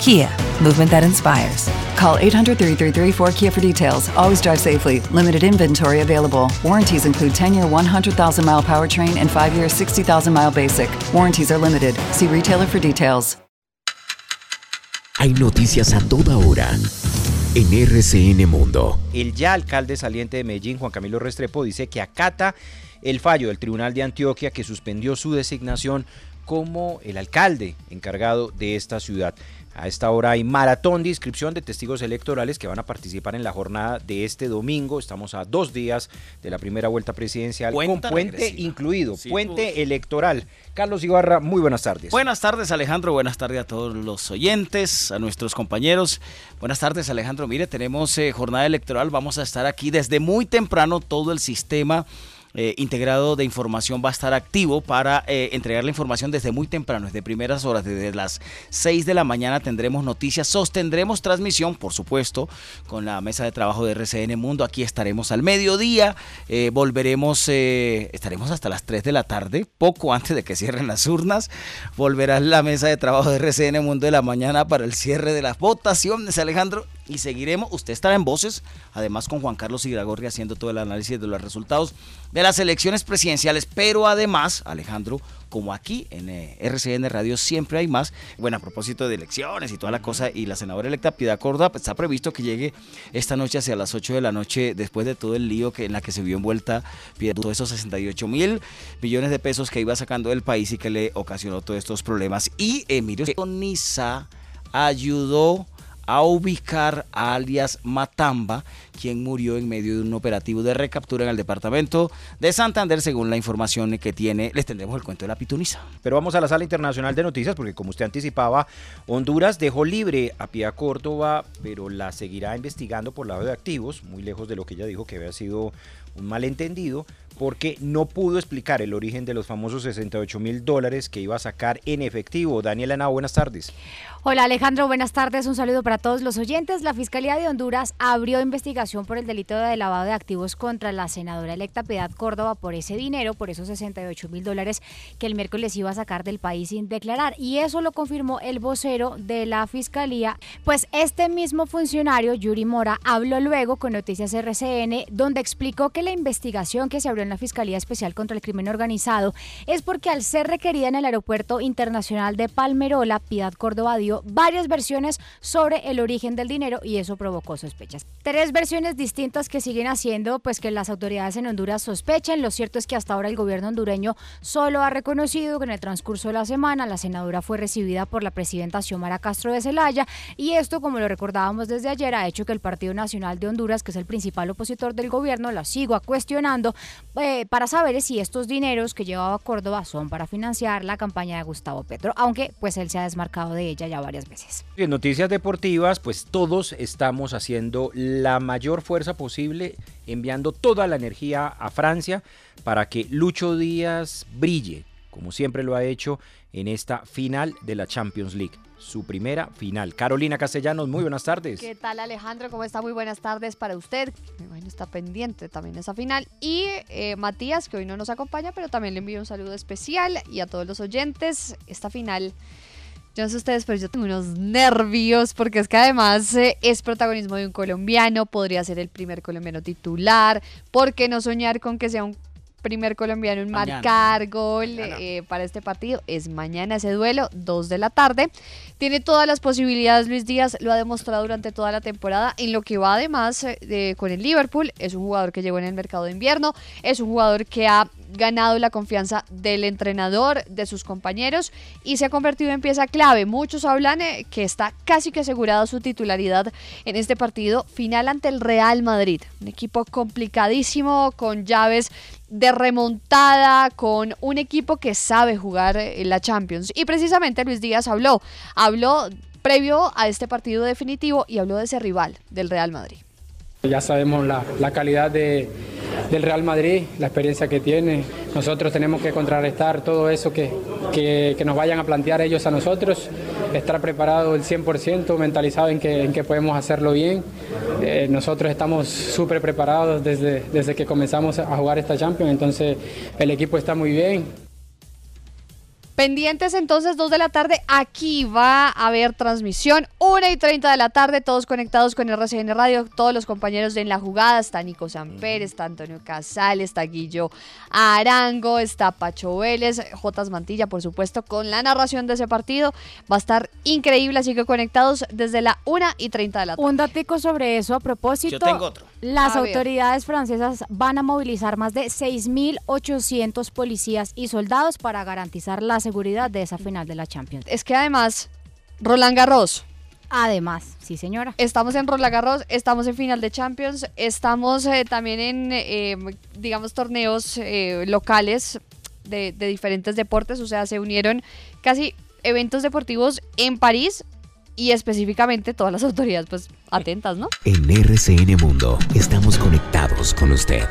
Kia, movement that inspires. Call 800 333 4KIA for details. Always drive safely. Limited inventory available. Warranties include 10 year 100,000 mile powertrain and 5 year 60,000 mile basic. Warranties are limited. See retailer for details. Hay noticias a toda hora en RCN Mundo. El ya alcalde saliente de Medellín, Juan Camilo Restrepo, dice que acata el fallo del Tribunal de Antioquia que suspendió su designación como el alcalde encargado de esta ciudad. A esta hora hay maratón de inscripción de testigos electorales que van a participar en la jornada de este domingo. Estamos a dos días de la primera vuelta presidencial Cuenta con puente regresiva. incluido, Sí, puente electoral. Carlos Ibarra, muy buenas tardes. Buenas tardes Alejandro, buenas tardes a todos los oyentes, a nuestros compañeros. Buenas tardes Alejandro, mire, tenemos eh, jornada electoral, vamos a estar aquí desde muy temprano, todo el sistema eh, integrado de información va a estar activo para eh, entregar la información desde muy temprano, desde primeras horas, desde las 6 de la mañana tendremos noticias, sostendremos transmisión, por supuesto, con la mesa de trabajo de RCN Mundo, aquí estaremos al mediodía, eh, volveremos, eh, estaremos hasta las 3 de la tarde, poco antes de que cierren las urnas, volverá la mesa de trabajo de RCN Mundo de la mañana para el cierre de las votaciones, Alejandro, y seguiremos, usted estará en voces, además con Juan Carlos Iragorri haciendo todo el análisis de los resultados de las elecciones presidenciales, pero además, Alejandro, como aquí en eh, RCN Radio siempre hay más, bueno, a propósito de elecciones y toda la cosa, y la senadora electa Piedad Córdoba, pues, está previsto que llegue esta noche hacia las 8 de la noche, después de todo el lío que, en la que se vio envuelta Piedad, todos esos 68 mil millones de pesos que iba sacando del país y que le ocasionó todos estos problemas. Y Emilio Niza ayudó a ubicar a alias Matamba, quien murió en medio de un operativo de recaptura en el departamento de Santander, según la información que tiene. Les tendremos el cuento de la pituniza. Pero vamos a la sala internacional de noticias porque como usted anticipaba, Honduras dejó libre a Pia Córdoba, pero la seguirá investigando por lado de activos, muy lejos de lo que ella dijo que había sido un malentendido, porque no pudo explicar el origen de los famosos 68 mil dólares que iba a sacar en efectivo. Daniela Ana, buenas tardes. Hola Alejandro, buenas tardes. Un saludo para todos los oyentes. La Fiscalía de Honduras abrió investigación por el delito de lavado de activos contra la senadora electa Piedad Córdoba por ese dinero, por esos 68 mil dólares que el miércoles iba a sacar del país sin declarar. Y eso lo confirmó el vocero de la Fiscalía. Pues este mismo funcionario, Yuri Mora, habló luego con Noticias RCN, donde explicó que la investigación que se abrió en la Fiscalía Especial contra el Crimen Organizado es porque al ser requerida en el Aeropuerto Internacional de Palmerola, Piedad Córdoba dio varias versiones sobre el origen del dinero y eso provocó sospechas. Tres versiones distintas que siguen haciendo pues que las autoridades en Honduras sospechen. Lo cierto es que hasta ahora el gobierno hondureño solo ha reconocido que en el transcurso de la semana la senadora fue recibida por la presidenta Xiomara Castro de Celaya y esto, como lo recordábamos desde ayer, ha hecho que el Partido Nacional de Honduras, que es el principal opositor del gobierno, la siga cuestionando eh, para saber si estos dineros que llevaba Córdoba son para financiar la campaña de Gustavo Petro, aunque pues él se ha desmarcado de ella ya varias veces. En noticias deportivas, pues todos estamos haciendo la mayor fuerza posible, enviando toda la energía a Francia para que Lucho Díaz brille, como siempre lo ha hecho en esta final de la Champions League, su primera final. Carolina Castellanos, muy buenas tardes. ¿Qué tal Alejandro? ¿Cómo está? Muy buenas tardes para usted. Imagino está pendiente también esa final. Y eh, Matías, que hoy no nos acompaña, pero también le envío un saludo especial y a todos los oyentes. Esta final, yo no sé ustedes, pero yo tengo unos nervios porque es que además eh, es protagonismo de un colombiano, podría ser el primer colombiano titular. ¿Por qué no soñar con que sea un primer colombiano en marcar gol eh, para este partido. Es mañana ese duelo, 2 de la tarde. Tiene todas las posibilidades Luis Díaz, lo ha demostrado durante toda la temporada. En lo que va además eh, con el Liverpool, es un jugador que llegó en el mercado de invierno, es un jugador que ha ganado la confianza del entrenador, de sus compañeros y se ha convertido en pieza clave. Muchos hablan eh, que está casi que asegurada su titularidad en este partido final ante el Real Madrid. Un equipo complicadísimo, con llaves de remontada, con un equipo que sabe jugar en eh, la Champions. Y precisamente Luis Díaz habló, habló previo a este partido definitivo y habló de ese rival, del Real Madrid. Ya sabemos la, la calidad de del Real Madrid, la experiencia que tiene. Nosotros tenemos que contrarrestar todo eso que, que, nos vayan a plantear ellos a nosotros, estar preparado el 100%, mentalizado en que, en que podemos hacerlo bien. Eh, nosotros estamos súper preparados desde, desde que comenzamos a jugar esta Champions, entonces el equipo está muy bien. Pendientes entonces, 2 de la tarde, aquí va a haber transmisión, 1 y 30 de la tarde, todos conectados con RCN Radio, todos los compañeros de En la Jugada, está Nico Samper, está Antonio Casal, está Guillo Arango, está Pacho Vélez, Jotas Mantilla, por supuesto, con la narración de ese partido, va a estar increíble, así que conectados desde la 1 y 30 de la tarde. Un datico sobre eso a propósito. Yo tengo otro. Las autoridades francesas van a movilizar más de 6.800 policías y soldados para garantizar la seguridad de esa final de la Champions. Es que además, Roland Garros. Además, sí señora. Estamos en Roland Garros, estamos en final de Champions, estamos eh, también en, eh, digamos, torneos eh, locales de, de diferentes deportes, o sea, se unieron casi eventos deportivos en París y específicamente todas las autoridades pues atentas, ¿no? En RCN Mundo estamos conectados con usted.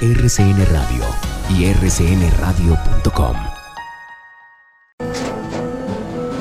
RCN Radio y rcnradio.com.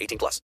18 plus.